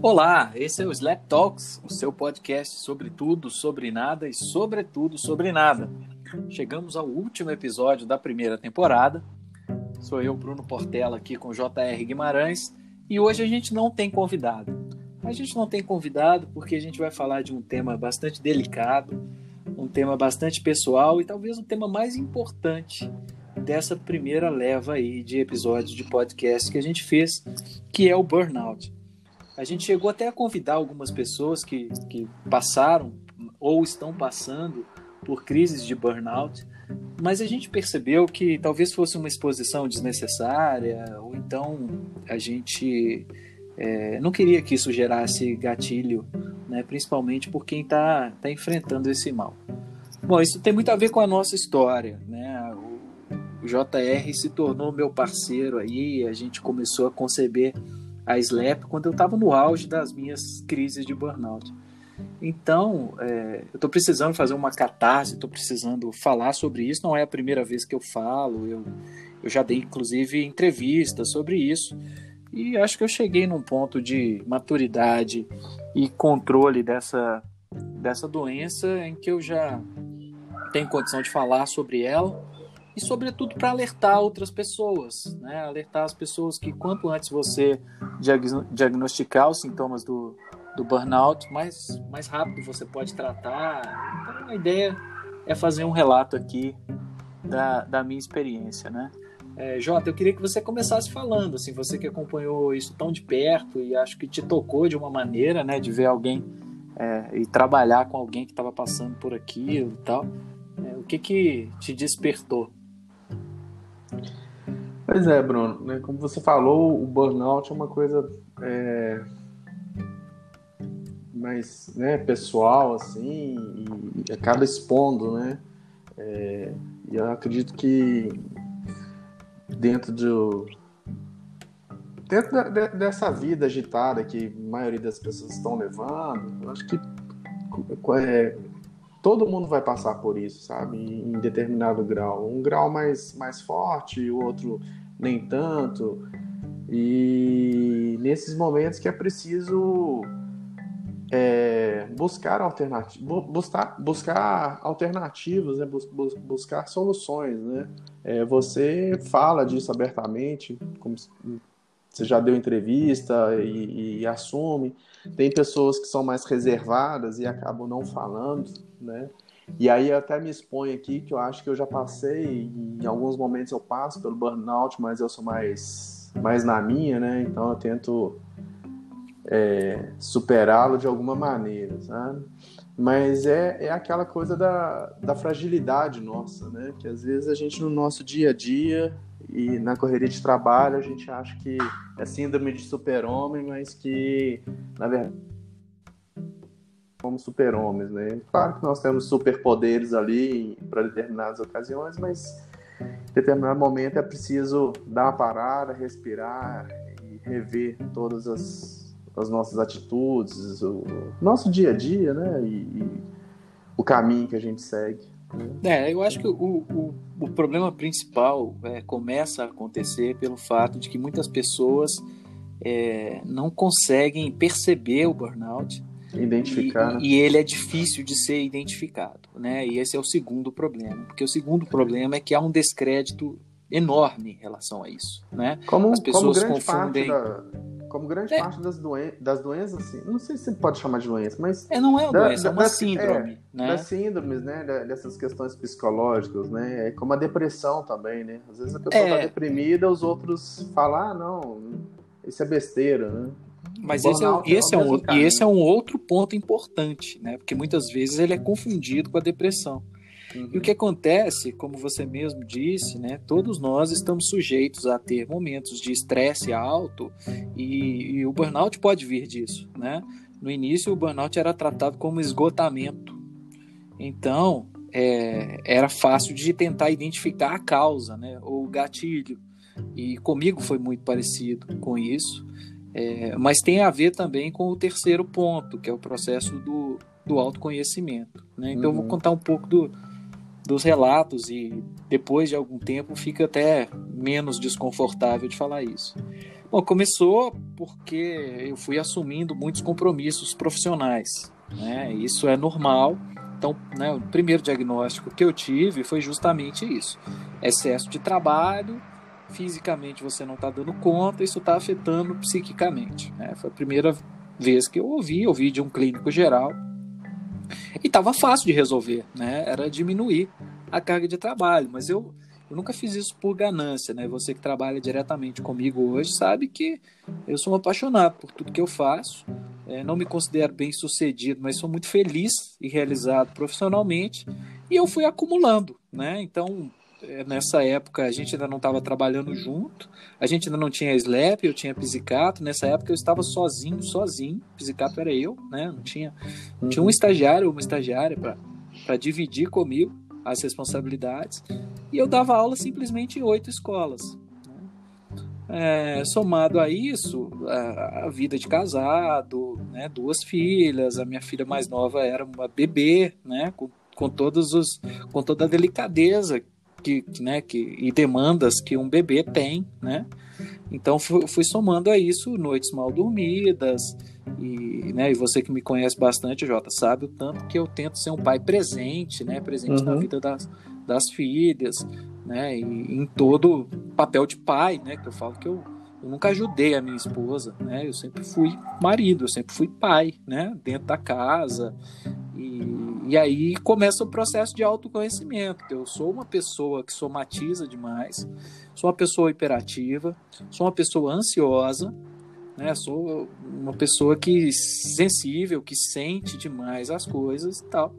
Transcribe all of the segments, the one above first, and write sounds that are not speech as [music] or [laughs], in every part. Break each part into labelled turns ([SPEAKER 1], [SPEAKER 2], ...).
[SPEAKER 1] Olá, esse é o Slap Talks, o seu podcast sobre tudo, sobre nada e sobretudo sobre nada. Chegamos ao último episódio da primeira temporada. Sou eu, Bruno Portela, aqui com J.R. Guimarães, e hoje a gente não tem convidado. A gente não tem convidado porque a gente vai falar de um tema bastante delicado, um tema bastante pessoal e talvez o tema mais importante dessa primeira leva aí de episódios de podcast que a gente fez, que é o burnout. A gente chegou até a convidar algumas pessoas que, que passaram ou estão passando por crises de burnout, mas a gente percebeu que talvez fosse uma exposição desnecessária, ou então a gente é, não queria que isso gerasse gatilho, né, principalmente por quem está tá enfrentando esse mal. Bom, isso tem muito a ver com a nossa história. Né? O, o JR se tornou meu parceiro aí, a gente começou a conceber a SLAP quando eu estava no auge das minhas crises de burnout. Então, é, eu estou precisando fazer uma catarse, estou precisando falar sobre isso. Não é a primeira vez que eu falo, eu, eu já dei inclusive entrevistas sobre isso. E acho que eu cheguei num ponto de maturidade e controle dessa, dessa doença em que eu já tenho condição de falar sobre ela e sobretudo para alertar outras pessoas, né? Alertar as pessoas que quanto antes você diagnosticar os sintomas do, do burnout, mais, mais rápido você pode tratar. Então a ideia é fazer um relato aqui da, da minha experiência, né? É, Jota, eu queria que você começasse falando, assim, você que acompanhou isso tão de perto e acho que te tocou de uma maneira, né, de ver alguém é, e trabalhar com alguém que estava passando por aquilo e tal. É, o que que te despertou?
[SPEAKER 2] Pois é, Bruno. Né? Como você falou, o burnout é uma coisa é, mais né, pessoal, assim, e acaba expondo, né? É, e eu acredito que dentro do dentro da, de, dessa vida agitada que a maioria das pessoas estão levando, eu acho que é, todo mundo vai passar por isso, sabe? Em determinado grau. Um grau mais, mais forte, o outro nem tanto. E nesses momentos que é preciso é, buscar alternativas, buscar, buscar alternativas, né? Bus, buscar soluções, né? É, você fala disso abertamente, como você já deu entrevista e, e, assume. Tem pessoas que são mais reservadas e acabam não falando, né? E aí eu até me exponho aqui que eu acho que eu já passei, em alguns momentos eu passo pelo burnout, mas eu sou mais, mais na minha, né? Então eu tento é, superá-lo de alguma maneira, sabe? Mas é, é aquela coisa da, da fragilidade nossa, né? Que às vezes a gente no nosso dia a dia e na correria de trabalho a gente acha que é síndrome de super-homem, mas que na verdade somos super-homens, né? Claro que nós temos superpoderes ali para determinadas ocasiões, mas em determinado momento é preciso dar uma parada, respirar e rever todas as, as nossas atitudes, o nosso dia a dia, né? E, e o caminho que a gente segue.
[SPEAKER 1] É, eu acho que o, o, o problema principal é, começa a acontecer pelo fato de que muitas pessoas é, não conseguem perceber o burnout.
[SPEAKER 2] Identificar.
[SPEAKER 1] E, né? e, ele é difícil de ser identificado, né? E esse é o segundo problema. Porque o segundo problema é que há um descrédito enorme em relação a isso, né?
[SPEAKER 2] Como, As pessoas como confundem... Da como grande é. parte das, doen das doenças, assim, não sei se você pode chamar de doença, mas.
[SPEAKER 1] É, não é uma da, doença, é uma síndrome.
[SPEAKER 2] É,
[SPEAKER 1] né?
[SPEAKER 2] Das síndromes, né? Dessas questões psicológicas, né? É como a depressão também, né? Às vezes a pessoa está é. deprimida, os outros falam, ah, não, isso é besteira, né?
[SPEAKER 1] Mas esse, é, esse, é um, e esse é um outro ponto importante, né? Porque muitas vezes ele é confundido com a depressão. Uhum. E o que acontece, como você mesmo disse, né, todos nós estamos sujeitos a ter momentos de estresse alto e, e, o burnout pode vir disso. Né? No início, o burnout era tratado como esgotamento. Então, é, era fácil de tentar identificar a causa, né, ou o gatilho. E comigo foi muito parecido com isso. É, mas tem a ver também com o terceiro ponto, que é o processo do, do autoconhecimento. Né? Então, uhum. eu vou uhum. contar um pouco do, dos relatos e depois de algum tempo fica até menos desconfortável de falar isso. Bom, começou porque eu fui assumindo muitos compromissos profissionais. Né? Isso é normal. Então, né, o primeiro diagnóstico que eu tive foi justamente isso: excesso de trabalho, fisicamente você não está dando conta, isso está afetando psiquicamente. Né? Foi a primeira vez que eu ouvi, ouvi de um clínico geral. E estava fácil de resolver, né? Era diminuir a carga de trabalho, mas eu eu nunca fiz isso por ganância, né? Você que trabalha diretamente comigo hoje sabe que eu sou um apaixonado por tudo que eu faço. É, não me considero bem sucedido, mas sou muito feliz e realizado profissionalmente. E eu fui acumulando, né? Então, nessa época a gente ainda não estava trabalhando junto, a gente ainda não tinha Slap, eu tinha Pisicato. Nessa época eu estava sozinho, sozinho. Pisicato era eu, né? Não tinha, não tinha um estagiário ou uma estagiária para dividir comigo as responsabilidades. E eu dava aula simplesmente em oito escolas. É, somado a isso, a, a, vida de casado, né, duas filhas, a minha filha mais nova era uma bebê, né, com, com, todos os, com toda a delicadeza que, né, que, e demandas que um bebê tem, né? Então fui, fui somando a isso noites mal dormidas, e, né, e você que me conhece bastante, Jota, sabe o tanto que eu tento ser um pai presente, né, presente uhum. na vida das, das filhas, né, e em todo papel de pai, né, que eu falo que eu, eu nunca ajudei a minha esposa, né, eu sempre fui marido, eu sempre fui pai, né, dentro da casa, e, e aí começa o processo de autoconhecimento, eu sou uma pessoa que somatiza demais, sou uma pessoa hiperativa, sou uma pessoa ansiosa, né? Sou uma pessoa que sensível, que sente demais as coisas e tal.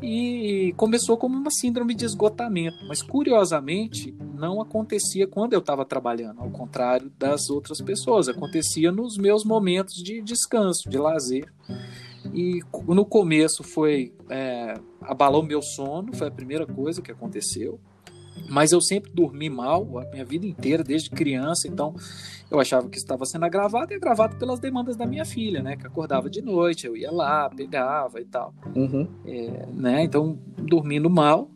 [SPEAKER 1] E começou como uma síndrome de esgotamento, mas curiosamente não acontecia quando eu estava trabalhando, ao contrário das outras pessoas, acontecia nos meus momentos de descanso, de lazer. E no começo foi é, abalou meu sono, foi a primeira coisa que aconteceu. Mas eu sempre dormi mal a minha vida inteira, desde criança, então eu achava que estava sendo agravado e agravado pelas demandas da minha filha, né? Que acordava de noite, eu ia lá, pegava e tal. Uhum. É, né? Então, dormindo mal.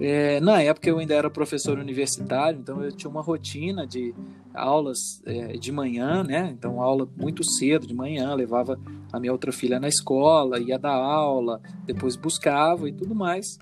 [SPEAKER 1] É, na época eu ainda era professor universitário, então eu tinha uma rotina de aulas é, de manhã, né? Então, aula muito cedo de manhã, levava a minha outra filha na escola, ia dar aula, depois buscava e tudo mais.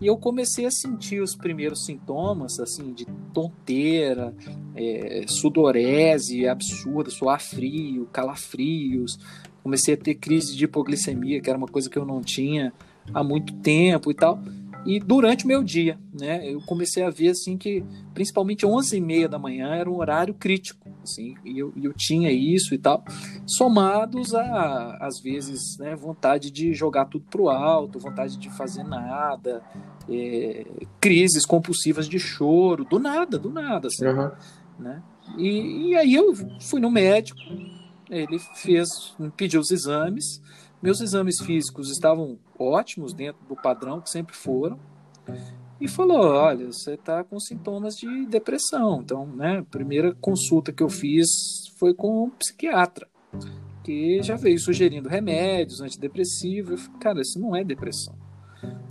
[SPEAKER 1] E eu comecei a sentir os primeiros sintomas, assim, de tonteira, é, sudorese absurda, suar frio, calafrios. Comecei a ter crise de hipoglicemia, que era uma coisa que eu não tinha há muito tempo e tal. E durante o meu dia, né, eu comecei a ver assim que principalmente 11 e meia da manhã era um horário crítico, assim, e eu, eu tinha isso e tal, somados a às vezes né, vontade de jogar tudo pro alto, vontade de fazer nada, é, crises compulsivas de choro, do nada, do nada, assim, uhum. né? E, e aí eu fui no médico, ele fez, pediu os exames, meus exames físicos estavam ótimos dentro do padrão que sempre foram. E falou: olha, você está com sintomas de depressão. Então, né, primeira consulta que eu fiz foi com um psiquiatra, que já veio sugerindo remédios antidepressivos. Eu falei, cara, isso não é depressão.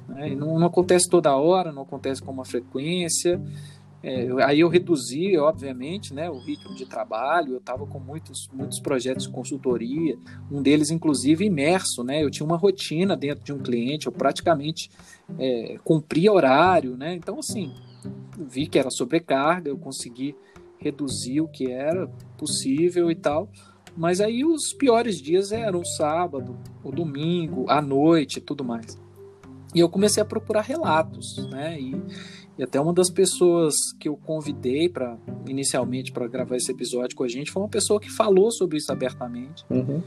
[SPEAKER 1] Né? Não, não acontece toda hora, não acontece com uma frequência. É, aí eu reduzi, obviamente, né, o ritmo de trabalho. Eu estava com muitos, muitos projetos de consultoria, um deles, inclusive, imerso. Né? Eu tinha uma rotina dentro de um cliente, eu praticamente é, cumpria horário. Né? Então, assim, vi que era sobrecarga, eu consegui reduzir o que era possível e tal. Mas aí os piores dias eram o sábado, o domingo, à noite e tudo mais. E eu comecei a procurar relatos, né? E, e até uma das pessoas que eu convidei para inicialmente para gravar esse episódio com a gente foi uma pessoa que falou sobre isso abertamente. Uhum.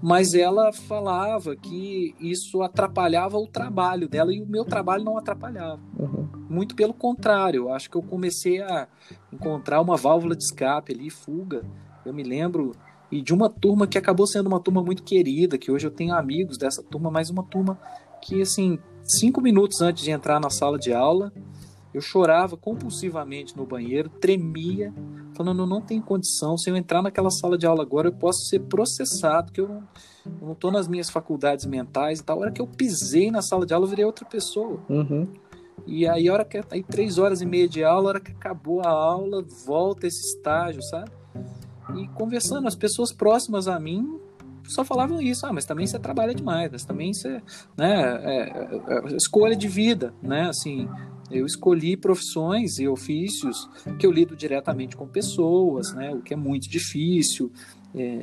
[SPEAKER 1] Mas ela falava que isso atrapalhava o trabalho dela e o meu trabalho não atrapalhava. Uhum. Muito pelo contrário, acho que eu comecei a encontrar uma válvula de escape ali, fuga. Eu me lembro e de uma turma que acabou sendo uma turma muito querida, que hoje eu tenho amigos dessa turma, mas uma turma que assim cinco minutos antes de entrar na sala de aula eu chorava compulsivamente no banheiro, tremia, falando: não tem condição. Se eu entrar naquela sala de aula agora, eu posso ser processado, que eu não, não estou nas minhas faculdades mentais e tal. A hora que eu pisei na sala de aula, eu virei outra pessoa. Uhum. E aí, a hora que aí três horas e meia de aula, a hora que acabou a aula, volta esse estágio, sabe? E conversando, as pessoas próximas a mim só falavam isso, ah, mas também você trabalha demais, mas também você, né, é, é, é escolha de vida, né, assim, eu escolhi profissões e ofícios que eu lido diretamente com pessoas, né, o que é muito difícil. É,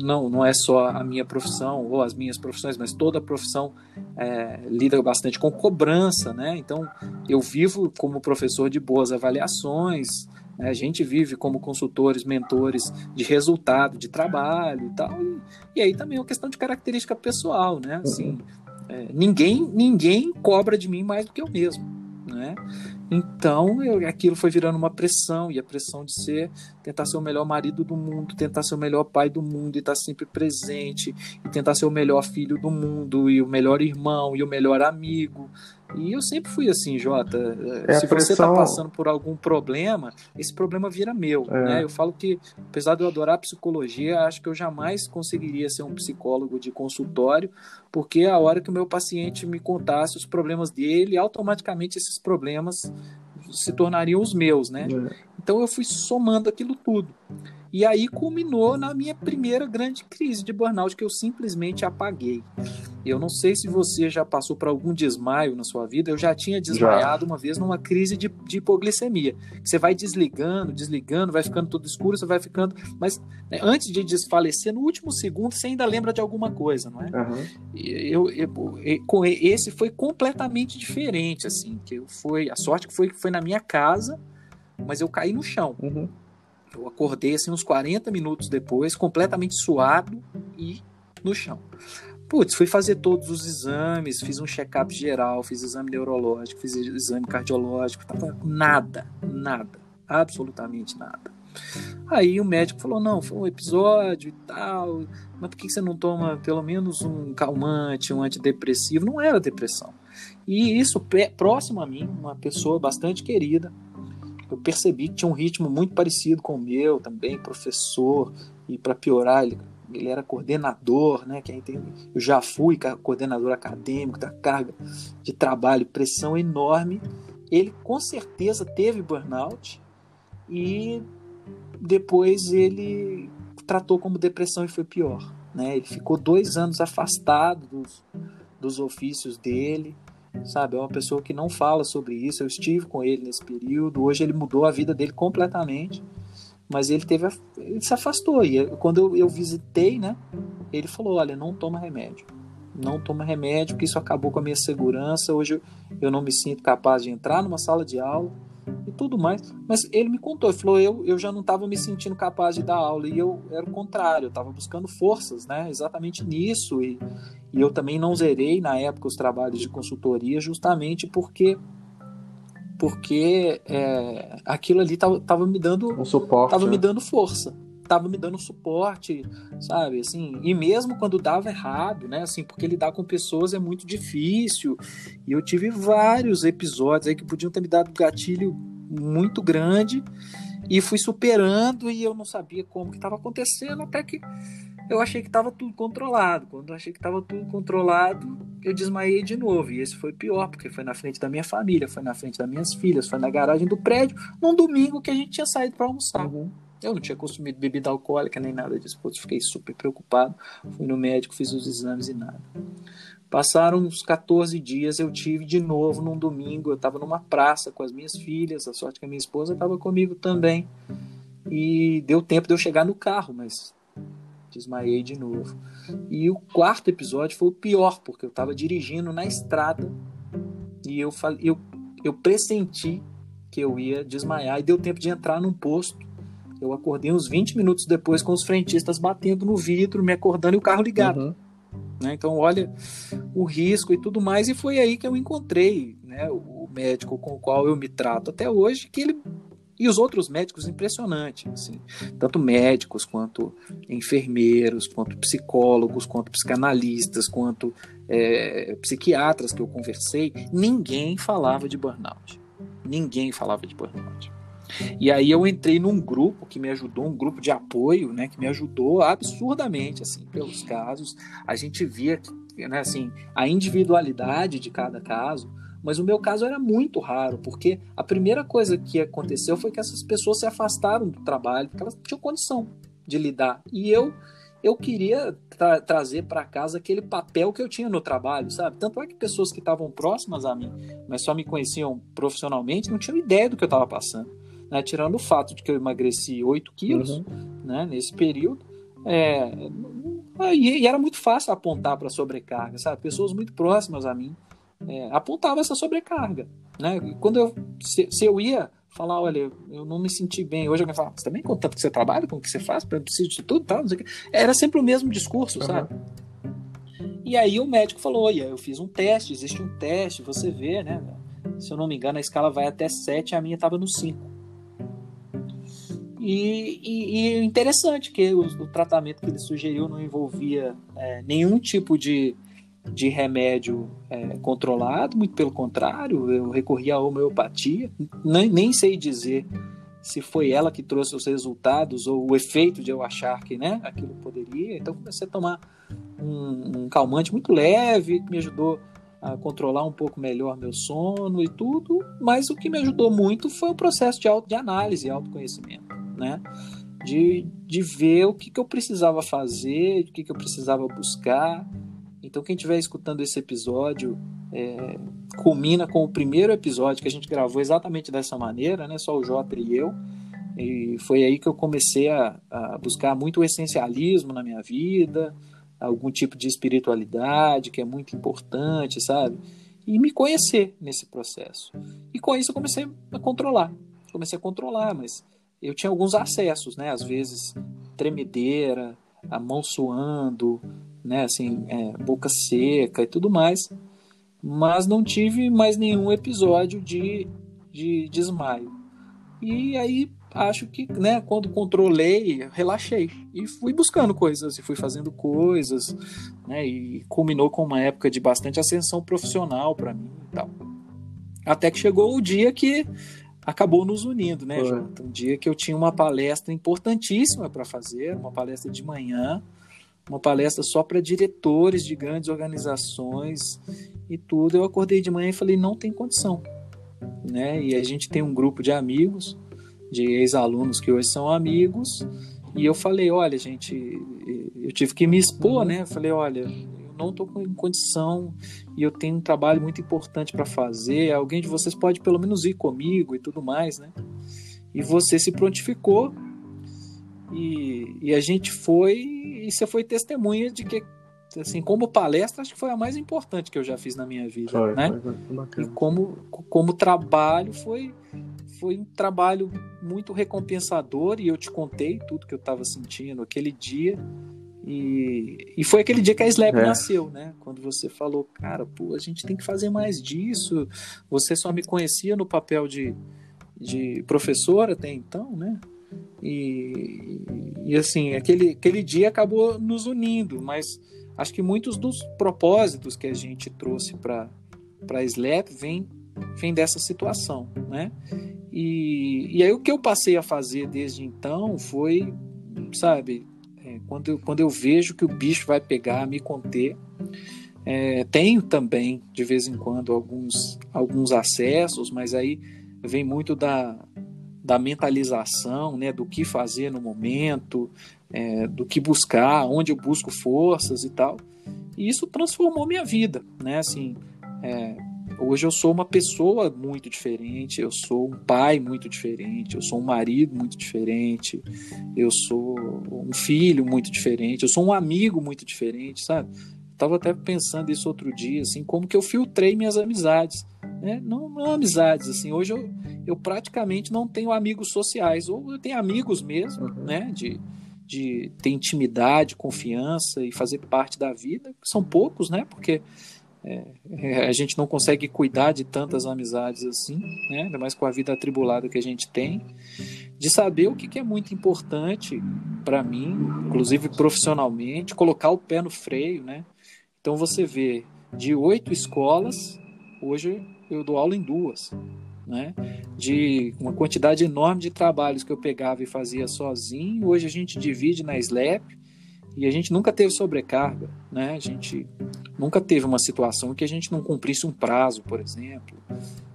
[SPEAKER 1] não, não é só a minha profissão ou as minhas profissões, mas toda profissão é, lida bastante com cobrança, né? Então, eu vivo como professor de boas avaliações, né? a gente vive como consultores, mentores de resultado, de trabalho e tal. E, e aí também é uma questão de característica pessoal, né? Assim, é, ninguém, ninguém cobra de mim mais do que eu mesmo né? Então eu, aquilo foi virando uma pressão e a pressão de ser tentar ser o melhor marido do mundo, tentar ser o melhor pai do mundo e estar sempre presente e tentar ser o melhor filho do mundo e o melhor irmão e o melhor amigo e eu sempre fui assim, Jota. É Se você está passando por algum problema, esse problema vira meu. É. Né? Eu falo que, apesar de eu adorar psicologia, acho que eu jamais conseguiria ser um psicólogo de consultório, porque a hora que o meu paciente me contasse os problemas dele, automaticamente esses problemas se tornariam os meus, né? É. Então eu fui somando aquilo tudo. E aí culminou na minha primeira grande crise de burnout que eu simplesmente apaguei. Eu não sei se você já passou por algum desmaio na sua vida. Eu já tinha desmaiado já. uma vez numa crise de, de hipoglicemia. Você vai desligando, desligando, vai ficando tudo escuro, você vai ficando. Mas né, antes de desfalecer, no último segundo, você ainda lembra de alguma coisa, não é? Uhum. Eu, eu, eu, esse foi completamente diferente, assim. Que foi a sorte que foi que foi na minha casa, mas eu caí no chão. Uhum. Eu acordei assim uns 40 minutos depois, completamente suado e no chão. Putz, fui fazer todos os exames, fiz um check-up geral, fiz exame neurológico, fiz exame cardiológico, tava nada, nada, absolutamente nada. Aí o médico falou: não, foi um episódio e tal, mas por que você não toma pelo menos um calmante, um antidepressivo? Não era depressão. E isso, próximo a mim, uma pessoa bastante querida, eu percebi que tinha um ritmo muito parecido com o meu, também professor, e para piorar, ele, ele era coordenador, né? Tem, eu já fui coordenador acadêmico, da carga de trabalho, pressão enorme. Ele com certeza teve burnout e depois ele tratou como depressão e foi pior. Né? Ele ficou dois anos afastado dos, dos ofícios dele, sabe? É uma pessoa que não fala sobre isso. Eu estive com ele nesse período. Hoje ele mudou a vida dele completamente, mas ele teve, ele se afastou. E quando eu, eu visitei, né? Ele falou: olha, não toma remédio, não toma remédio, porque isso acabou com a minha segurança. Hoje eu, eu não me sinto capaz de entrar numa sala de aula e tudo mais. Mas ele me contou, ele falou, eu, eu já não estava me sentindo capaz de dar aula, e eu era o contrário, eu estava buscando forças, né, exatamente nisso, e, e eu também não zerei na época os trabalhos de consultoria, justamente porque porque é, aquilo ali estava me dando
[SPEAKER 2] um suporte,
[SPEAKER 1] tava né? me dando força tava me dando suporte, sabe? Assim, e mesmo quando dava errado, né? Assim, porque lidar com pessoas é muito difícil. E eu tive vários episódios aí que podiam ter me dado gatilho muito grande e fui superando e eu não sabia como que estava acontecendo até que eu achei que estava tudo controlado. Quando eu achei que estava tudo controlado, eu desmaiei de novo. E esse foi pior, porque foi na frente da minha família, foi na frente das minhas filhas, foi na garagem do prédio, num domingo que a gente tinha saído para almoçar. Uhum. Eu não tinha consumido bebida alcoólica nem nada disso. Putz, fiquei super preocupado. Fui no médico, fiz os exames e nada. Passaram uns 14 dias, eu tive de novo num domingo. Eu estava numa praça com as minhas filhas. A sorte que a minha esposa estava comigo também. E deu tempo de eu chegar no carro, mas desmaiei de novo. E o quarto episódio foi o pior, porque eu estava dirigindo na estrada e eu, falei, eu, eu pressenti que eu ia desmaiar e deu tempo de entrar num posto eu acordei uns 20 minutos depois com os frentistas batendo no vidro, me acordando e o carro ligado. Uhum. Né? Então, olha o risco e tudo mais. E foi aí que eu encontrei né, o médico com o qual eu me trato até hoje, que ele e os outros médicos impressionante, assim, tanto médicos quanto enfermeiros, quanto psicólogos, quanto psicanalistas, quanto é, psiquiatras que eu conversei, ninguém falava de burnout. Ninguém falava de burnout. E aí eu entrei num grupo que me ajudou, um grupo de apoio, né, que me ajudou absurdamente, assim, pelos casos. A gente via, né, assim, a individualidade de cada caso, mas o meu caso era muito raro, porque a primeira coisa que aconteceu foi que essas pessoas se afastaram do trabalho, porque elas tinham condição de lidar. E eu eu queria tra trazer para casa aquele papel que eu tinha no trabalho, sabe? Tanto é que pessoas que estavam próximas a mim, mas só me conheciam profissionalmente, não tinham ideia do que eu estava passando. Né? Tirando o fato de que eu emagreci 8 quilos uhum. né? nesse período, é... e, e, era muito fácil apontar para sobrecarga, sabe? Pessoas muito próximas a mim é, apontavam essa sobrecarga. Né? E quando eu, se, se eu ia falar, olha, eu não me senti bem. Hoje alguém fala, você também com tanto que você trabalha, com o que você faz, preciso de tudo, tal, não sei o que. Era sempre o mesmo discurso, uhum. sabe? E aí o médico falou, olha, eu fiz um teste, existe um teste, você vê, né? Se eu não me engano, a escala vai até 7, a minha estava no 5. E, e, e interessante que o, o, tratamento que ele sugeriu não envolvia é, nenhum tipo de de remédio é, controlado, muito pelo contrário, eu recorri à homeopatia, nem, nem sei dizer se foi ela que trouxe os resultados ou o efeito de eu achar que né, aquilo poderia. Então comecei a tomar um, um calmante muito leve, que me ajudou a controlar um pouco melhor meu sono e tudo, mas o que me ajudou muito foi o processo de, auto, de análise autoconhecimento, né? De, de ver o que, que eu precisava fazer, o que, que eu precisava buscar, então, quem estiver escutando esse episódio, é, culmina com o primeiro episódio que a gente gravou exatamente dessa maneira, né? Só o Jota e eu. E foi aí que eu comecei a, a buscar muito essencialismo na minha vida, algum tipo de espiritualidade que é muito importante, sabe? E me conhecer nesse processo. E com isso eu comecei a controlar. Comecei a controlar, mas eu tinha alguns acessos, né? Às vezes tremedeira, a mão suando, né? Assim, é, boca seca e tudo mais. Mas não tive mais nenhum episódio de, de desmaio. E aí acho que, né, quando controlei, relaxei e fui buscando coisas e fui fazendo coisas, né, e culminou com uma época de bastante ascensão profissional para mim e tal. Até que chegou o dia que acabou nos unindo, né, Jonathan? Um dia que eu tinha uma palestra importantíssima para fazer, uma palestra de manhã, uma palestra só para diretores de grandes organizações e tudo. Eu acordei de manhã e falei, não tem condição. Né? E a gente tem um grupo de amigos, de ex-alunos que hoje são amigos, e eu falei, olha, gente, eu tive que me expor, né? Eu falei, olha, eu não estou com condição e eu tenho um trabalho muito importante para fazer. Alguém de vocês pode pelo menos ir comigo e tudo mais, né? E você se prontificou e, e a gente foi e você foi testemunha de que, assim, como palestra, acho que foi a mais importante que eu já fiz na minha vida, foi, né? Foi, foi, e como, como trabalho foi foi um trabalho muito recompensador e eu te contei tudo que eu estava sentindo aquele dia e, e foi aquele dia que a Slap é. nasceu, né? Quando você falou, cara, pô, a gente tem que fazer mais disso. Você só me conhecia no papel de, de professor até então, né? E, e assim, aquele, aquele dia acabou nos unindo, mas acho que muitos dos propósitos que a gente trouxe para a Slap vem, vem dessa situação, né? E, e aí o que eu passei a fazer desde então foi, sabe, é, quando, eu, quando eu vejo que o bicho vai pegar, me conter, é, tenho também, de vez em quando, alguns, alguns acessos, mas aí vem muito da, da mentalização, né, do que fazer no momento, é, do que buscar, onde eu busco forças e tal. E isso transformou minha vida, né? Assim, é, hoje eu sou uma pessoa muito diferente, eu sou um pai muito diferente, eu sou um marido muito diferente, eu sou um filho muito diferente, eu sou um amigo muito diferente, sabe? Tava até pensando isso outro dia, assim, como que eu filtrei minhas amizades, né? Não, não amizades, assim, hoje eu, eu praticamente não tenho amigos sociais, ou eu tenho amigos mesmo, uhum. né? De, de ter intimidade, confiança e fazer parte da vida, são poucos, né? Porque é, é, a gente não consegue cuidar de tantas amizades assim, né? ainda mais com a vida atribulada que a gente tem, de saber o que, que é muito importante para mim, inclusive profissionalmente, colocar o pé no freio, né? Então você vê de oito escolas, hoje eu dou aula em duas né? De uma quantidade enorme de trabalhos que eu pegava e fazia sozinho. Hoje a gente divide na Slap e a gente nunca teve sobrecarga, né? A gente nunca teve uma situação que a gente não cumprisse um prazo, por exemplo,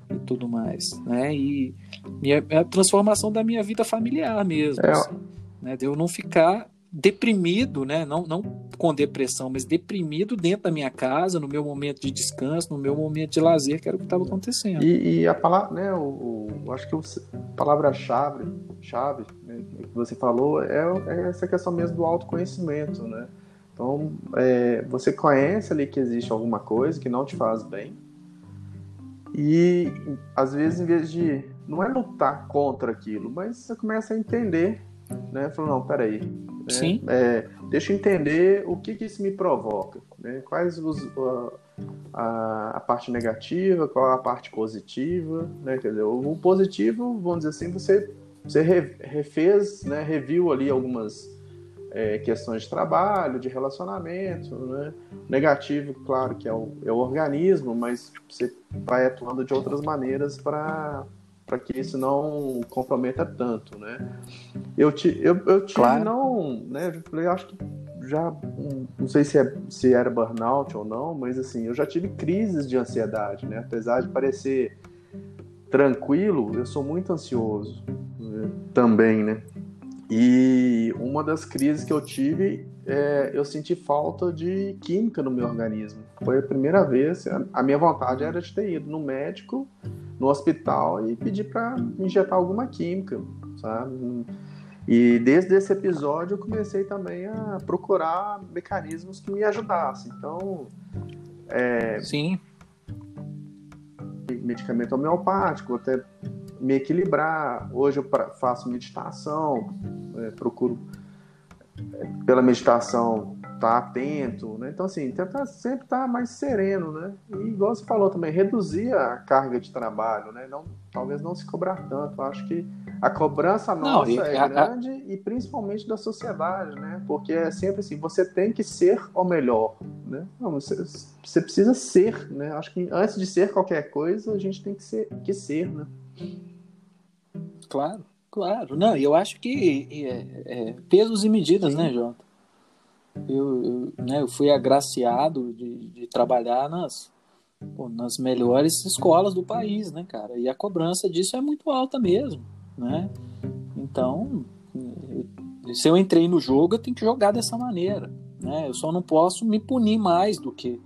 [SPEAKER 1] e tudo mais, né? E, e a, a transformação da minha vida familiar mesmo, é, assim, né? De eu não ficar deprimido, né? Não, não com depressão, mas deprimido dentro da minha casa, no meu momento de descanso, no meu momento de lazer, que era o que estava acontecendo.
[SPEAKER 2] E, e, a palavra, né? O, o acho que a palavra-chave, chave, né, que você falou, é, é, essa questão mesmo do autoconhecimento, né? Então, é, você conhece ali que existe alguma coisa que não te faz bem, e às vezes, em vez de. Não é lutar contra aquilo, mas você começa a entender, né? Falando, não, peraí. Né?
[SPEAKER 1] Sim.
[SPEAKER 2] É, deixa eu entender o que, que isso me provoca. Né? Quais os, a, a, parte negativa, qual a parte positiva, né? Quer dizer, o positivo, vamos dizer assim, você, você refez, né? Reviu ali algumas é, questões de trabalho, de relacionamento, né? Negativo, claro, que é o, é o organismo, mas você vai atuando de outras maneiras para para que isso não comprometa tanto, né? Eu, te, eu, eu tive claro. não, né? Eu falei, acho que já não sei se, é, se era burnout ou não, mas assim, eu já tive crises de ansiedade, né? Apesar de parecer tranquilo, eu sou muito ansioso né? também, né? E uma das crises que eu tive, é, eu senti falta de química no meu organismo. Foi a primeira vez, a minha vontade era de ter ido no médico, no hospital e pedir para injetar alguma química, sabe? E desde esse episódio eu comecei também a procurar mecanismos que me ajudassem. Então, é,
[SPEAKER 1] sim,
[SPEAKER 2] medicamento homeopático, até me equilibrar. Hoje eu faço meditação, é, procuro é, pela meditação tá atento, né? Então assim, tentar sempre estar tá mais sereno, né? E igual você falou também, reduzir a carga de trabalho, né? Não, talvez não se cobrar tanto. Acho que a cobrança nossa não, é a, grande a... e principalmente da sociedade, né? Porque é sempre assim, você tem que ser o melhor, né? Não, você, você precisa ser, né? Acho que antes de ser qualquer coisa, a gente tem que ser, que ser, né?
[SPEAKER 1] Claro, claro. Não, eu acho que é, é, pesos e medidas, né, Jota? Eu, eu, né, eu fui agraciado de, de trabalhar nas, pô, nas melhores escolas do país, né, cara? E a cobrança disso é muito alta mesmo, né? Então, se eu entrei no jogo, eu tenho que jogar dessa maneira, né? Eu só não posso me punir mais do que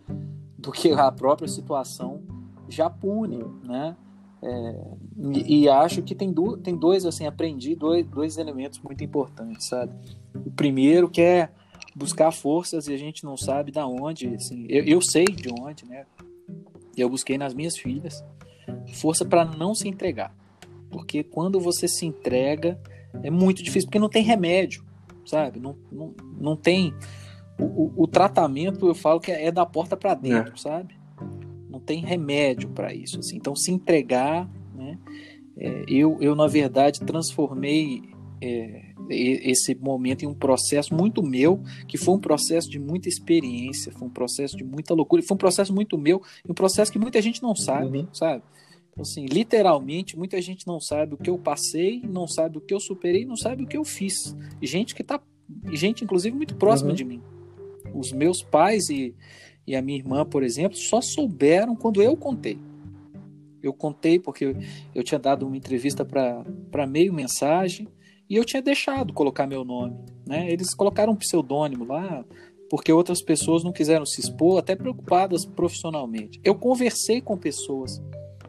[SPEAKER 1] do que a própria situação já pune, né? É, e, e, acho que tem, do, tem dois, assim, aprendi dois, dois elementos muito importantes, sabe? O primeiro que é buscar forças e a gente não sabe da onde, assim, eu, eu sei de onde, né? Eu busquei nas minhas filhas força para não se entregar, porque quando você se entrega é muito difícil, porque não tem remédio, sabe? Não, não, não tem o, o, o tratamento, eu falo que é da porta para dentro, é. sabe? não tem remédio para isso. Assim. Então, se entregar, né? É, eu, eu, na verdade, transformei é, esse momento em um processo muito meu, que foi um processo de muita experiência, foi um processo de muita loucura, foi um processo muito meu, um processo que muita gente não sabe, uhum. sabe? Então, assim, literalmente, muita gente não sabe o que eu passei, não sabe o que eu superei, não sabe o que eu fiz. Gente que tá, gente inclusive muito próxima uhum. de mim. Os meus pais e, e a minha irmã, por exemplo, só souberam quando eu contei. Eu contei porque eu tinha dado uma entrevista para meio mensagem e eu tinha deixado colocar meu nome. Né? Eles colocaram um pseudônimo lá porque outras pessoas não quiseram se expor, até preocupadas profissionalmente. Eu conversei com pessoas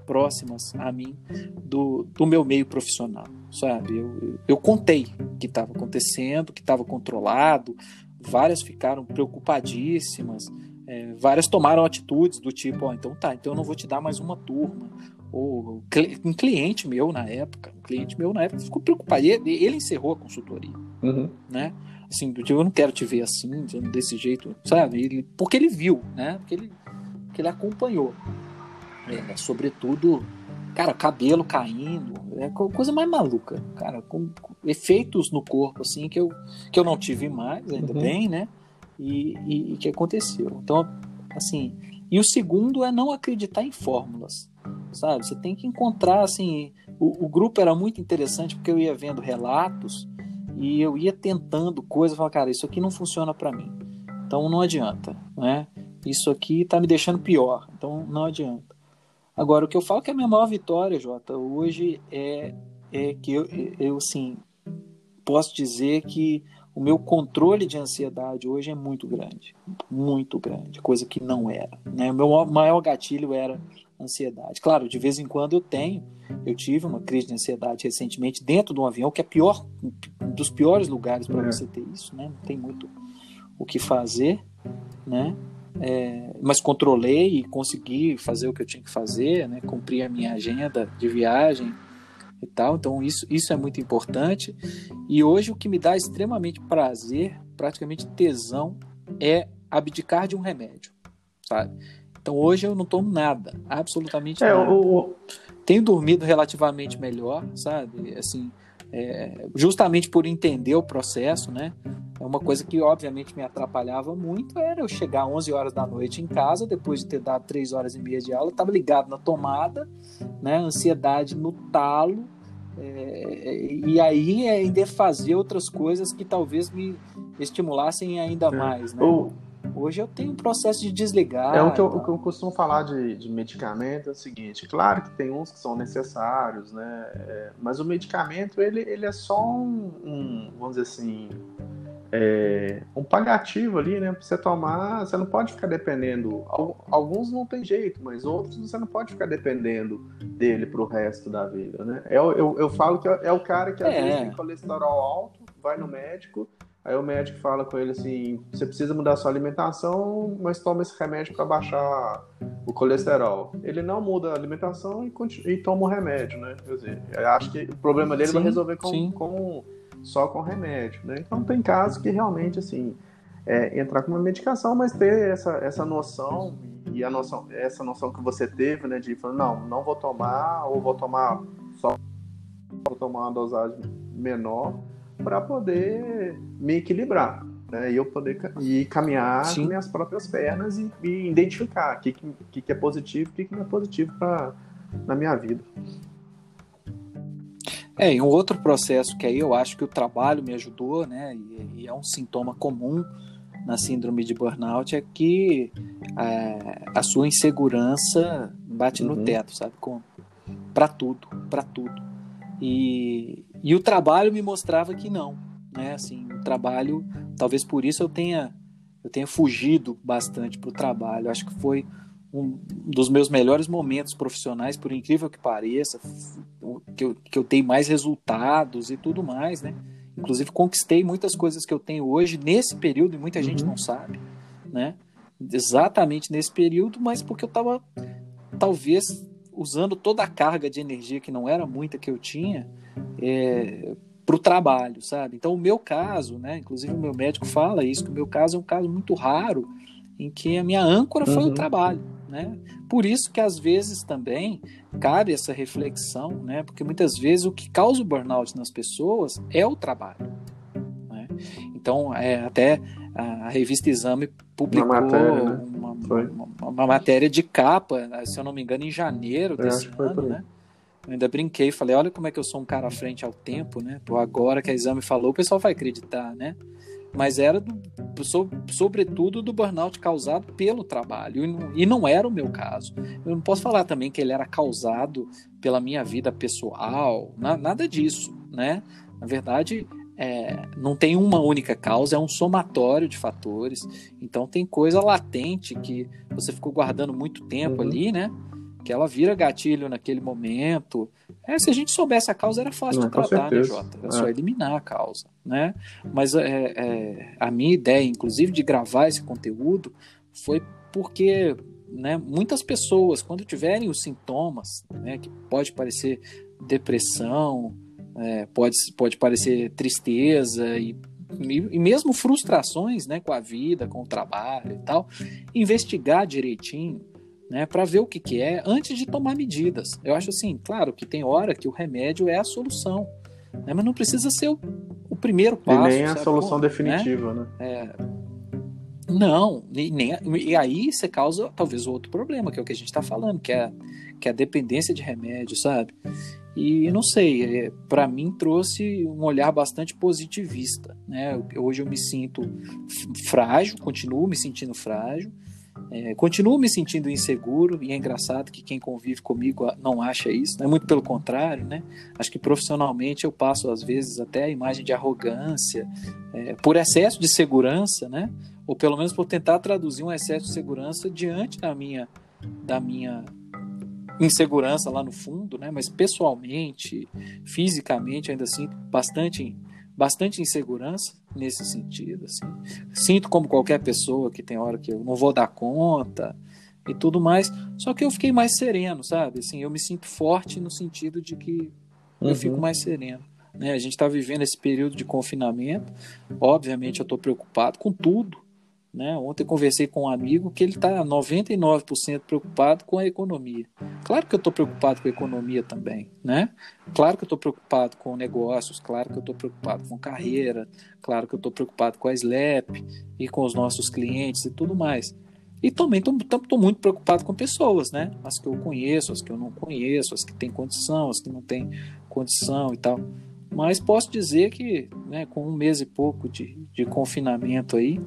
[SPEAKER 1] próximas a mim do, do meu meio profissional, sabe? Eu, eu, eu contei o que estava acontecendo, que estava controlado, várias ficaram preocupadíssimas, é, várias tomaram atitudes do tipo, ó, então tá, então eu não vou te dar mais uma turma. Ou um cliente meu na época, um cliente meu na época ficou preocupado. Ele, ele encerrou a consultoria,
[SPEAKER 2] uhum.
[SPEAKER 1] né? Assim, do tipo, eu não quero te ver assim, desse jeito, sabe? Ele, porque ele viu, né? Porque ele, porque ele acompanhou. É, sobretudo, cara, cabelo caindo, é coisa mais maluca, cara, com, com efeitos no corpo, assim, que eu, que eu não tive mais, ainda uhum. bem, né? e, e, e que aconteceu. Então, assim, e o segundo é não acreditar em fórmulas, sabe? Você tem que encontrar, assim, o, o grupo era muito interessante porque eu ia vendo relatos e eu ia tentando coisas, falar, cara, isso aqui não funciona para mim, então não adianta, né? Isso aqui tá me deixando pior, então não adianta. Agora, o que eu falo que é a minha maior vitória, Jota, hoje é, é que eu, eu assim, posso dizer que o meu controle de ansiedade hoje é muito grande, muito grande, coisa que não era. Né? O meu maior gatilho era ansiedade. Claro, de vez em quando eu tenho, eu tive uma crise de ansiedade recentemente dentro de um avião, que é pior, um dos piores lugares para é. você ter isso, né? Não tem muito o que fazer, né? É, mas controlei e consegui fazer o que eu tinha que fazer, né? Cumprir a minha agenda de viagem e tal. Então isso, isso é muito importante. E hoje o que me dá extremamente prazer, praticamente tesão, é abdicar de um remédio, sabe? Então hoje eu não tomo nada, absolutamente é, nada. O... Tenho dormido relativamente melhor, sabe? Assim, é, justamente por entender o processo, né? É uma coisa que obviamente me atrapalhava muito era eu chegar 11 horas da noite em casa depois de ter dado 3 horas e meia de aula, estava ligado na tomada, né? Ansiedade no talo. É, e aí ainda fazer outras coisas que talvez me estimulassem ainda é. mais, né? Hoje eu tenho um processo de desligar.
[SPEAKER 2] É o que eu, o que eu costumo falar de, de, medicamento é o seguinte, claro que tem uns que são necessários, né? É, mas o medicamento ele, ele é só um, um vamos dizer assim, é, um paliativo ali, né? Pra você tomar, você não pode ficar dependendo. Alguns não tem jeito, mas outros você não pode ficar dependendo dele pro resto da vida, né? Eu, eu, eu falo que é, é o cara que às é. vezes tem colesterol alto, vai no médico Aí o médico fala com ele assim: você precisa mudar sua alimentação, mas toma esse remédio para baixar o colesterol. Ele não muda a alimentação e, e toma o remédio, né? Quer dizer, acho que o problema dele sim, vai resolver com, com, só com remédio, né? Então tem casos que realmente, assim, é, entrar com uma medicação, mas ter essa, essa noção e a noção, essa noção que você teve, né? De falar, não, não vou tomar, ou vou tomar só vou tomar uma dosagem menor para poder me equilibrar. Né, e eu poder ir caminhar Sim. com minhas próprias pernas e, e identificar o que, que, que, é positivo e o que, que não é positivo pra, na minha vida.
[SPEAKER 1] É, e um outro processo que aí eu acho que o trabalho me ajudou, né, e, e é um sintoma comum na síndrome de burnout, é que é, a sua insegurança bate uhum. no teto, sabe? Para tudo, para tudo. E, e o trabalho me mostrava que não, né? Assim, o trabalho, talvez por isso eu tenha eu tenha fugido bastante para o trabalho. Acho que foi um dos meus melhores momentos profissionais, por incrível que pareça, que eu, que eu dei mais resultados e tudo mais, né? Inclusive conquistei muitas coisas que eu tenho hoje nesse período e muita uhum. gente não sabe, né? Exatamente nesse período, mas porque eu estava talvez usando toda a carga de energia que não era muita que eu tinha é, para o trabalho, sabe? Então, o meu caso, né? Inclusive, o meu médico fala isso, que o meu caso é um caso muito raro em que a minha âncora foi uhum. o trabalho, né? Por isso que às vezes também cabe essa reflexão, né? Porque muitas vezes o que causa o burnout nas pessoas é o trabalho. Né? Então, é, até a revista Exame publicou uma matéria, né? uma, uma, uma, matéria de capa, se eu não me engano, em janeiro desse ano, né? Eu ainda brinquei, falei, olha como é que eu sou um cara à frente ao tempo, né? Pô, agora que a exame falou, o pessoal vai acreditar, né? Mas era, do, sobretudo, do burnout causado pelo trabalho. E não, e não era o meu caso. Eu não posso falar também que ele era causado pela minha vida pessoal, na, nada disso, né? Na verdade, é, não tem uma única causa, é um somatório de fatores. Então tem coisa latente que você ficou guardando muito tempo uhum. ali, né? Que ela vira gatilho naquele momento. É, se a gente soubesse a causa, era fácil não, de tratar, né, Jota? Era é. só eliminar a causa, né? Mas é, é, a minha ideia, inclusive, de gravar esse conteúdo foi porque né, muitas pessoas, quando tiverem os sintomas, né, que pode parecer depressão, é, pode, pode parecer tristeza e, e, mesmo frustrações né, com a vida, com o trabalho e tal, investigar direitinho né, para ver o que, que é antes de tomar medidas. Eu acho assim, claro que tem hora que o remédio é a solução, né, mas não precisa ser o, o primeiro passo.
[SPEAKER 2] E nem a solução como, definitiva, né? né? É,
[SPEAKER 1] não, e, nem, e aí você causa talvez outro problema, que é o que a gente está falando, que é, que é a dependência de remédio, sabe? E não sei, é, para mim trouxe um olhar bastante positivista. Né? Hoje eu me sinto frágil, continuo me sentindo frágil, É, continuo me sentindo inseguro e é engraçado que quem convive comigo não acha isso, não é muito pelo contrário, né? Acho que profissionalmente eu passo às vezes até a imagem de arrogância, é, por excesso de segurança, né? Ou pelo menos por tentar traduzir um excesso de segurança diante da minha da minha insegurança lá no fundo, né? Mas pessoalmente, fisicamente, ainda sinto bastante bastante insegurança nesse sentido. Assim. Sinto como qualquer pessoa que tem hora que eu não vou dar conta e tudo mais. Só que eu fiquei mais sereno, sabe? Assim, eu me sinto forte no sentido de que uhum. eu fico uhum. mais sereno. Né? A gente está vivendo esse período de confinamento. Obviamente, eu estou preocupado com tudo. Né? Ontem conversei com um amigo que ele está 99% preocupado com a economia. Claro que eu estou preocupado com a economia também, né? Claro que eu estou preocupado com negócios, claro que eu estou preocupado com carreira, claro que eu estou preocupado com a SLAP e com os nossos clientes e tudo mais. E também estou muito preocupado com pessoas, né? As que eu conheço, as que eu não conheço, as que têm condição, as que não têm condição e tal. Mas posso dizer que, né, com um mês e pouco de, de confinamento aí,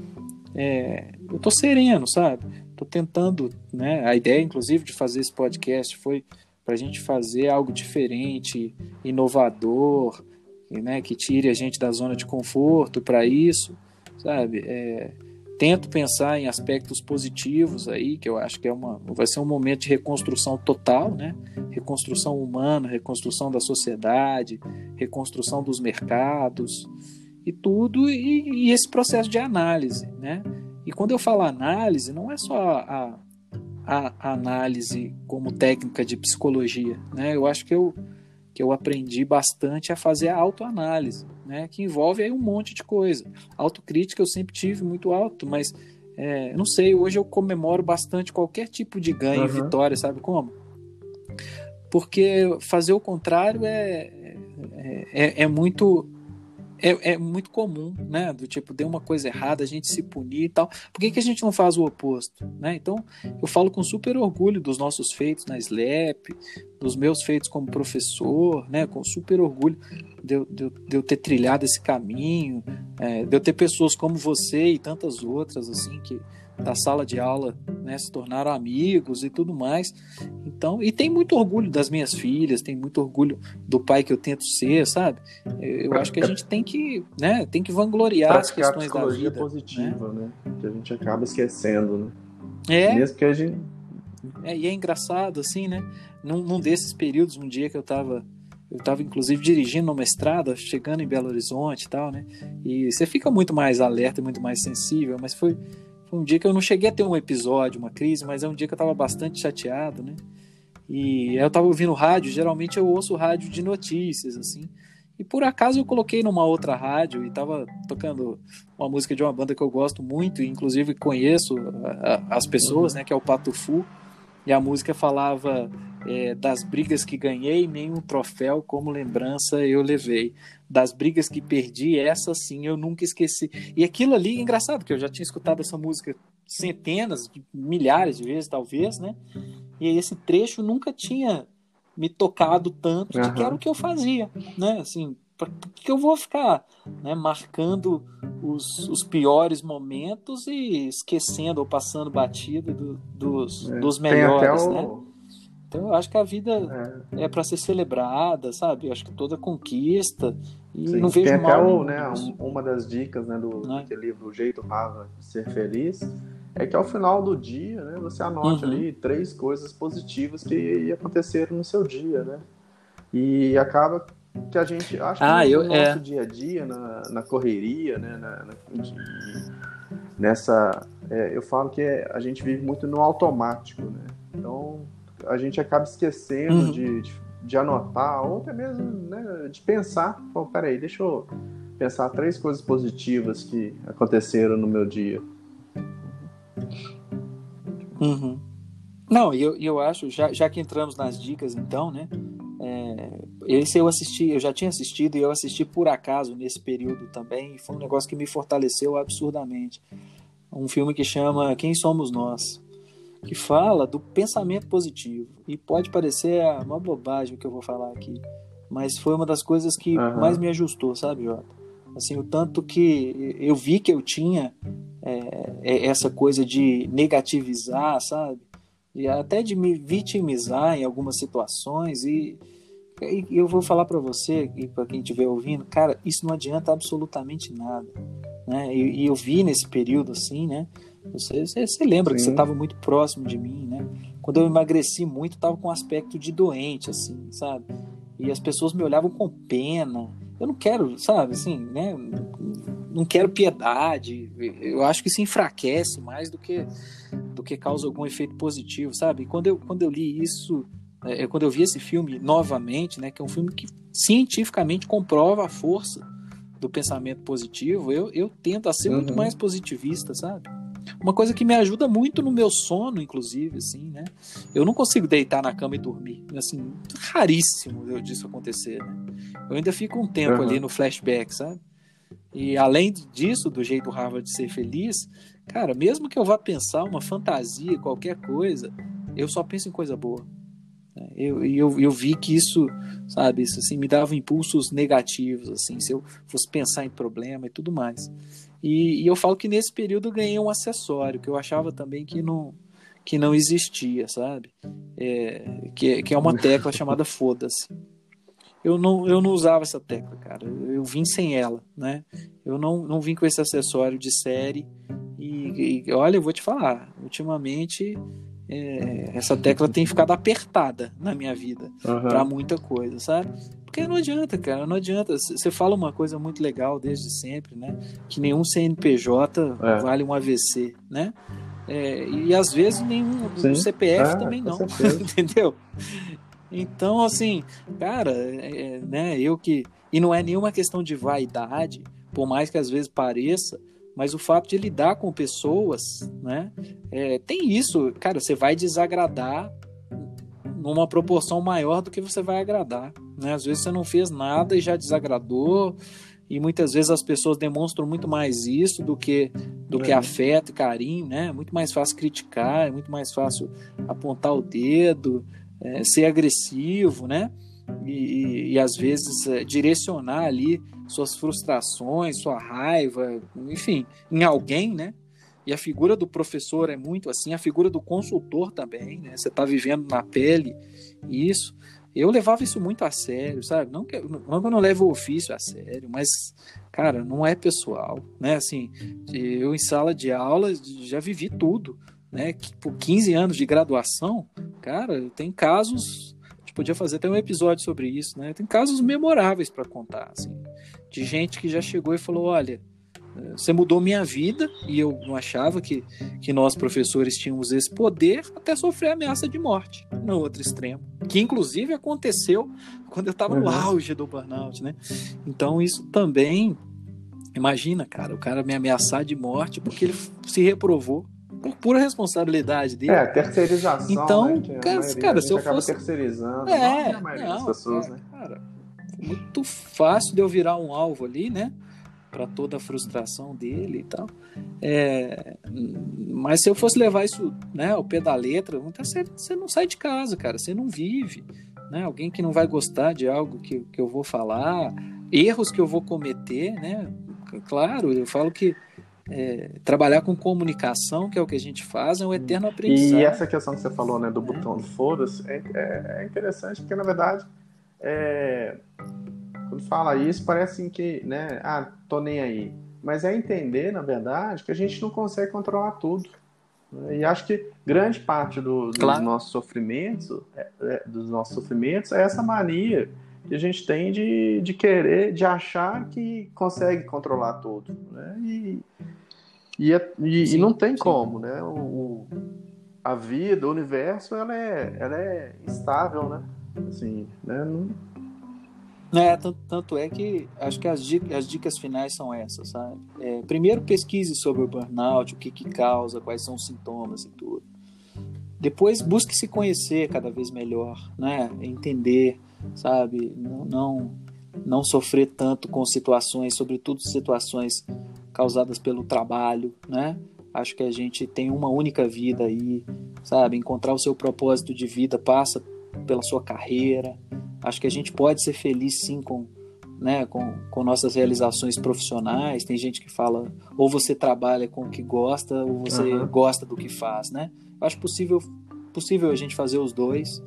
[SPEAKER 1] é, eu tô sereno, sabe? Tô tentando, né? A ideia, inclusive, de fazer esse podcast foi para a gente fazer algo diferente, inovador, né? Que tire a gente da zona de conforto para isso, sabe? É, tento pensar em aspectos positivos aí, que eu acho que é uma, vai ser um momento de reconstrução total, né? Reconstrução humana, reconstrução da sociedade, reconstrução dos mercados e tudo, e, e, esse processo de análise, né? E quando eu falo análise, não é só a, a, a análise como técnica de psicologia, né? Eu acho que eu, que eu aprendi bastante a fazer a autoanálise, né? Que envolve aí um monte de coisa. Autocrítica eu sempre tive muito alto, mas é, não sei, hoje eu comemoro bastante qualquer tipo de ganho uhum. e vitória, sabe como? Porque fazer o contrário é, é, é, é muito é, é, muito comum, né? Do tipo, deu uma coisa errada, a gente se punir e tal. Por que, que a gente não faz o oposto? Né? Então, eu falo com super orgulho dos nossos feitos na SLAP, dos meus feitos como professor, né? Com super orgulho de eu, de eu, de eu ter trilhado esse caminho, é, de eu ter pessoas como você e tantas outras, assim, que da sala de aula né, se tornaram amigos e tudo mais. Então, e tem muito orgulho das minhas filhas, tem muito orgulho do pai que eu tento ser, sabe? Eu acho que a gente tem que, né, tem que vangloriar as questões da vida.
[SPEAKER 2] positiva, né? né? Que a gente acaba esquecendo, né?
[SPEAKER 1] É.
[SPEAKER 2] Mesmo que a gente
[SPEAKER 1] é, e é engraçado assim, né? Num, num desses períodos, um dia que eu estava eu estava inclusive dirigindo uma estrada, chegando em Belo Horizonte e tal, né? E você fica muito mais alerta, muito mais sensível, mas foi um dia que eu não cheguei a ter um episódio, uma crise, mas é um dia que eu estava bastante chateado, né? E eu estava ouvindo rádio, geralmente eu ouço rádio de notícias, assim. E por acaso eu coloquei numa outra rádio e estava tocando uma música de uma banda que eu gosto muito, e inclusive conheço as pessoas, né? Que é o Pato Fu. E a música falava é, das brigas que ganhei, nenhum troféu como lembrança eu levei. Das brigas que perdi, essa sim eu nunca esqueci. E aquilo ali, engraçado, que eu já tinha escutado essa música centenas, milhares de vezes, talvez, né? E esse trecho nunca tinha me tocado tanto de que era o que eu fazia, né? Assim, por que eu vou ficar né, marcando os, os piores momentos e esquecendo ou passando batido do, dos, é, dos melhores, o... né? Então eu acho que a vida é, é para ser celebrada, sabe? Eu acho que toda conquista e Sim, não vejo
[SPEAKER 2] tem
[SPEAKER 1] mal.
[SPEAKER 2] Até o, né, uma das dicas né, do é? livro O Jeito Rava de Ser Feliz é que ao final do dia, né, você anote uhum. ali três coisas positivas que aconteceram no seu dia, né? E acaba que a gente que
[SPEAKER 1] ah,
[SPEAKER 2] no
[SPEAKER 1] eu,
[SPEAKER 2] nosso
[SPEAKER 1] é.
[SPEAKER 2] dia a dia, na, na correria, né, na, na, nessa, é, eu falo que a gente vive muito no automático, né? Então a gente acaba esquecendo uhum. de, de, de, anotar, ou até mesmo né, de pensar. Pô, peraí, deixa eu pensar três coisas positivas que aconteceram no meu dia.
[SPEAKER 1] Uhum. Não, e eu, eu acho, já, já que entramos nas dicas, então, né? É, esse eu assisti, eu já tinha assistido e eu assisti por acaso nesse período também, e foi um negócio que me fortaleceu absurdamente. Um filme que chama Quem Somos Nós que fala do pensamento positivo. E pode parecer uma bobagem o que eu vou falar aqui, mas foi uma das coisas que uhum. mais me ajustou, sabe, Jota? Assim, o tanto que eu vi que eu tinha é, é essa coisa de negativizar, sabe? E até de me vitimizar em algumas situações e, e eu vou falar para você e para quem estiver ouvindo, cara, isso não adianta absolutamente nada, né? E, e eu vi nesse período assim, né? Você, você, você lembra Sim. que você estava muito próximo de mim, né? Quando eu emagreci muito, estava com um aspecto de doente, assim, sabe? E as pessoas me olhavam com pena. Eu não quero, sabe, assim, né? Não quero piedade. Eu acho que isso enfraquece mais do que do que causa algum efeito positivo, sabe? E quando eu quando eu li isso, é, quando eu vi esse filme novamente, né? Que é um filme que cientificamente comprova a força do pensamento positivo. Eu eu tento a ser uhum. muito mais positivista, sabe? Uma coisa que me ajuda muito no meu sono, inclusive, assim, né? Eu não consigo deitar na cama e dormir. Assim, raríssimo eu disso acontecer, né? Eu ainda fico um tempo uhum. ali no flashback, sabe? E além disso, do jeito Harvard de ser feliz, cara, mesmo que eu vá pensar uma fantasia, qualquer coisa, eu só penso em coisa boa. Né? Eu, eu, eu vi que isso, sabe, isso assim, me dava impulsos negativos, assim, se eu fosse pensar em problema e tudo mais. E, e, eu falo que nesse período eu ganhei um acessório, que eu achava também que não, que não existia, sabe? É, que, que é uma tecla [laughs] chamada foda-se. Eu não, eu não usava essa tecla, cara. Eu, eu vim sem ela, né? Eu não, não vim com esse acessório de série. E, e olha, eu vou te falar, ultimamente é, essa tecla tem ficado apertada na minha vida uhum. para muita coisa, sabe? Porque não adianta, cara, não adianta. Você fala uma coisa muito legal desde sempre, né? Que nenhum CNPJ é. vale um AVC, né? É, e às vezes nenhum Sim. CPF é, também não, [laughs] entendeu? Então, assim, cara, é, né, eu que. E não é nenhuma questão de vaidade, por mais que às vezes pareça, mas o fato de lidar com pessoas, né, é, tem isso, cara, você vai desagradar numa proporção maior do que você vai agradar. Né? Às vezes você não fez nada e já desagradou, e muitas vezes as pessoas demonstram muito mais isso do que do é. que afeto e carinho, né? É muito mais fácil criticar, é muito mais fácil apontar o dedo, é, ser agressivo, né? E, e, e às vezes é, direcionar ali suas frustrações, sua raiva, enfim, em alguém, né? E a figura do professor é muito assim, a figura do consultor também, né? Você está vivendo na pele isso. Eu levava isso muito a sério, sabe? Não que, não que eu não levo o ofício a sério, mas, cara, não é pessoal, né? Assim, eu em sala de aula já vivi tudo, né? Por 15 anos de graduação, cara, tem casos, gente podia fazer até um episódio sobre isso, né? Tem casos memoráveis para contar, assim, de gente que já chegou e falou, olha, você mudou minha vida e eu não achava que, que nós professores tínhamos esse poder até sofrer ameaça de morte no outro extremo, que inclusive aconteceu quando eu estava no uhum. auge do burnout, né? Então isso também, imagina, cara, o cara me ameaçar de morte porque ele se reprovou por pura responsabilidade dele.
[SPEAKER 2] É, terceirização.
[SPEAKER 1] Então,
[SPEAKER 2] né?
[SPEAKER 1] cara, cara se eu fosse
[SPEAKER 2] terceirizando,
[SPEAKER 1] é, não, é não, pessoas, é, né? cara, muito fácil de eu virar um alvo ali, né? para toda a frustração dele e tal. É, mas se eu fosse levar isso né, ao pé da letra, você, você não sai de casa, cara, você não vive. Né? Alguém que não vai gostar de algo que, que eu vou falar, erros que eu vou cometer, né? Claro, eu falo que é, trabalhar com comunicação, que é o que a gente faz, é um eterno aprendizado.
[SPEAKER 2] E essa questão que você falou, né, do é. botão do foda-se, é, é, é, interessante, porque na verdade é, quando fala isso, parece que, né, ah, tô nem aí. Mas é entender, na verdade, que a gente não consegue controlar tudo. E acho que grande parte do, dos claro. nossos sofrimentos, é, dos nossos sofrimentos, é essa mania que a gente tem de, de querer, de achar que consegue controlar tudo, né? E, e, é, e, sim, e não tem sim. como, né? O, a vida, o universo, ela é, ela é instável, né? Assim, né? Não,
[SPEAKER 1] é, tanto, tanto, é que acho que as dicas, as dicas finais são essas, sabe? É, primeiro pesquise sobre o burnout, o que, que causa, quais são os sintomas e tudo. Depois busque se conhecer cada vez melhor, né? Entender, sabe? Não, não, não sofrer tanto com situações, sobretudo situações causadas pelo trabalho, né? Acho que a gente tem uma única vida aí, sabe? Encontrar o seu propósito de vida passa pela sua carreira, Acho que a gente pode ser feliz sim com, né, com, com nossas realizações profissionais. Tem gente que fala ou você trabalha com o que gosta ou você uhum. gosta do que faz, né? Acho possível possível a gente fazer os dois?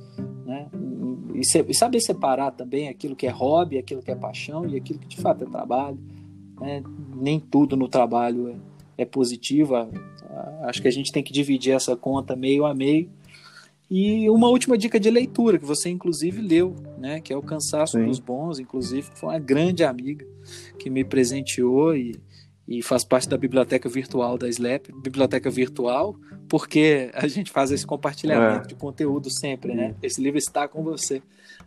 [SPEAKER 1] E, e saber separar também aquilo que é hobby, aquilo que é paixão e aquilo que de fato é trabalho. Né? Nem tudo no trabalho é, é positivo. Acho que a gente tem que dividir essa conta meio a meio e uma última dica de leitura, que você inclusive leu, né? Que é o Cansaço Sim. dos Bons, inclusive, que foi uma grande amiga que me presenteou e, e faz parte da biblioteca virtual da SLAP, biblioteca virtual, porque a gente faz esse compartilhamento é. de conteúdo sempre, né? Esse livro está com você.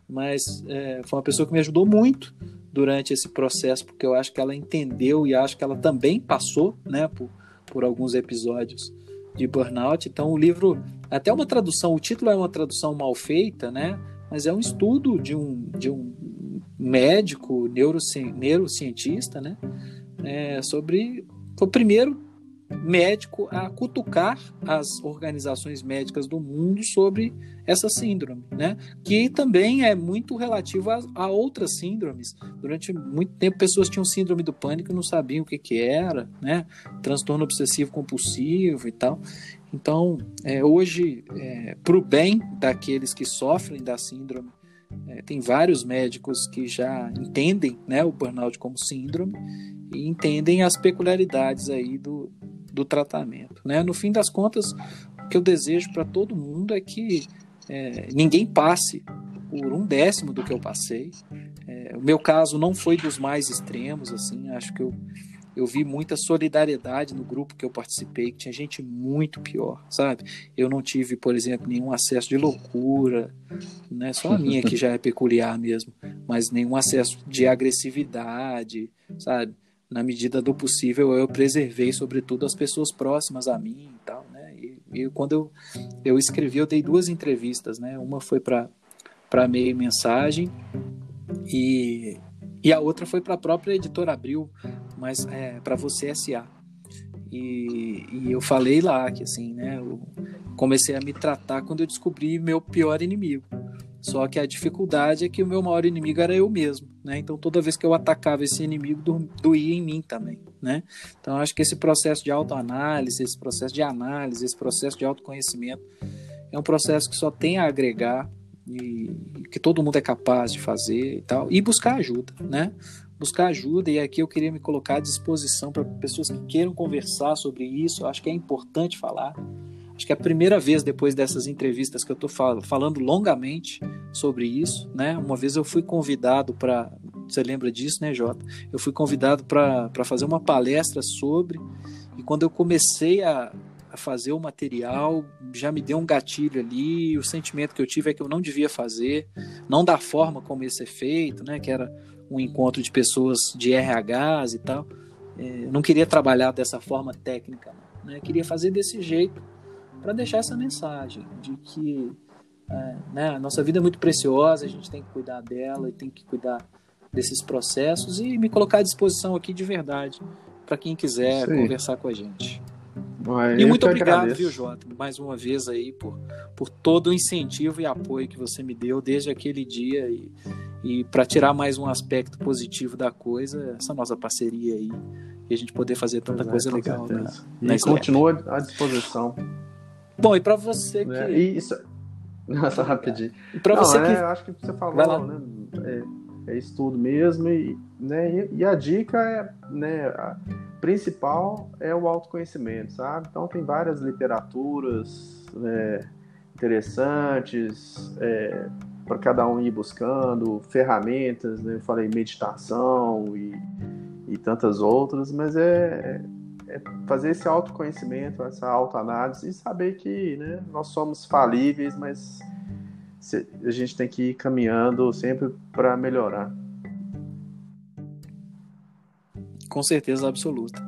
[SPEAKER 1] Mas é, foi uma pessoa que me ajudou muito durante esse processo, porque eu acho que ela entendeu e acho que ela também passou, né, por, por alguns episódios de burnout. Então o livro até uma tradução, o título é uma tradução mal feita, né? Mas é um estudo de um, de um médico, neuroci, neurocientista, né? É, sobre. Foi o primeiro médico a cutucar as organizações médicas do mundo sobre essa síndrome, né? Que também é muito relativo a, a, outras síndromes. Durante muito tempo, pessoas tinham síndrome do pânico e não sabiam o que, que era, né? Transtorno obsessivo compulsivo e tal. Então, é, hoje, é, para o bem daqueles que sofrem da síndrome, é, tem vários médicos que já entendem né, o burnout como síndrome e entendem as peculiaridades aí do, do tratamento. Né? No fim das contas, o que eu desejo para todo mundo é que é, ninguém passe por um décimo do que eu passei. É, o meu caso não foi dos mais extremos, assim, acho que eu eu vi muita solidariedade no grupo que eu participei, que tinha gente muito pior, sabe? Eu não tive, por exemplo, nenhum acesso de loucura, né? Só a minha que já é peculiar mesmo, mas nenhum acesso de agressividade, sabe? Na medida do possível, eu preservei, sobretudo, as pessoas próximas a mim e tal, né? E, e quando eu, eu escrevi, eu dei duas entrevistas, né? Uma foi para meio mensagem e, e a outra foi para a própria editora Abril, mas é, para você SA. E, e, eu falei lá que assim, né, eu comecei a me tratar quando eu descobri meu pior inimigo. Só que a dificuldade é que o meu maior inimigo era eu mesmo, né? Então toda vez que eu atacava esse inimigo, do, doía em mim também, né? Então acho que esse processo de autoanálise, esse processo de análise, esse processo de autoconhecimento é um processo que só tem a agregar e que todo mundo é capaz de fazer e tal, e buscar ajuda, né? buscar ajuda, e aqui eu queria me colocar à disposição para pessoas que queiram conversar sobre isso. Eu acho que é importante falar. Acho que é a primeira vez depois dessas entrevistas que eu estou falando longamente sobre isso. Né? Uma vez eu fui convidado para. Você lembra disso, né, Jota? Eu fui convidado para fazer uma palestra sobre, e quando eu comecei a, a fazer o material, já me deu um gatilho ali. O sentimento que eu tive é que eu não devia fazer, não da forma como ia ser feito, né? Que era um encontro de pessoas de RHs e tal. É, não queria trabalhar dessa forma técnica, né? Eu queria fazer desse jeito para deixar essa mensagem de que é, né, a nossa vida é muito preciosa, a gente tem que cuidar dela e tem que cuidar desses processos e me colocar à disposição aqui de verdade para quem quiser Sim. conversar com a gente. e muito obrigado, agradeço. viu, Jota, mais uma vez aí por, por todo o incentivo e apoio que você me deu desde aquele dia e, e para tirar mais um aspecto positivo da coisa, essa nossa parceria aí, e a gente poder fazer tanta pois coisa é, legal. Na,
[SPEAKER 2] na e continua à disposição.
[SPEAKER 1] Bom, e para você que.
[SPEAKER 2] É, isso. [laughs] Nossa, rapidinho.
[SPEAKER 1] E para você é, que.
[SPEAKER 2] Eu acho que você falou, né? É, é isso tudo mesmo. E, né, e, e a dica é. Né, a principal é o autoconhecimento, sabe? Então tem várias literaturas né, interessantes. É, para cada um ir buscando ferramentas, né? eu falei meditação e, e tantas outras, mas é, é fazer esse autoconhecimento, essa autoanálise e saber que né, nós somos falíveis, mas a gente tem que ir caminhando sempre para melhorar.
[SPEAKER 1] Com certeza absoluta.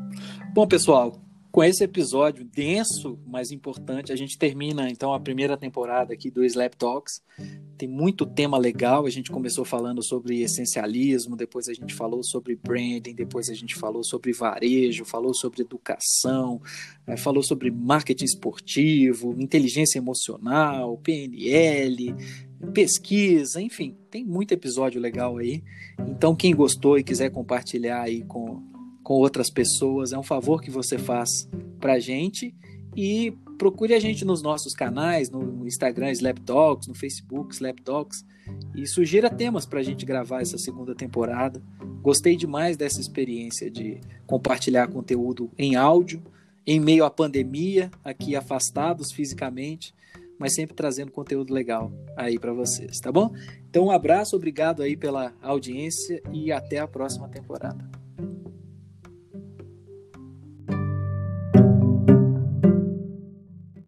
[SPEAKER 1] Bom, pessoal, com esse episódio denso, mas importante, a gente termina então a primeira temporada aqui do Slap Talks. Tem muito tema legal. A gente começou falando sobre essencialismo, depois a gente falou sobre branding, depois a gente falou sobre varejo, falou sobre educação, eh, falou sobre marketing esportivo, inteligência emocional, PNL, pesquisa, enfim, tem muito episódio legal aí. Então, quem gostou e quiser compartilhar aí com, com outras pessoas, é um favor que você faz pra gente. E procure a gente nos nossos canais, no Instagram Slap Talks, no Facebook Slap Talks, e sugira temas para a gente gravar essa segunda temporada. Gostei demais dessa experiência de compartilhar conteúdo em áudio, em meio à pandemia, aqui afastados fisicamente, mas sempre trazendo conteúdo legal aí para vocês, tá bom? Então um abraço, obrigado aí pela audiência e até a próxima temporada.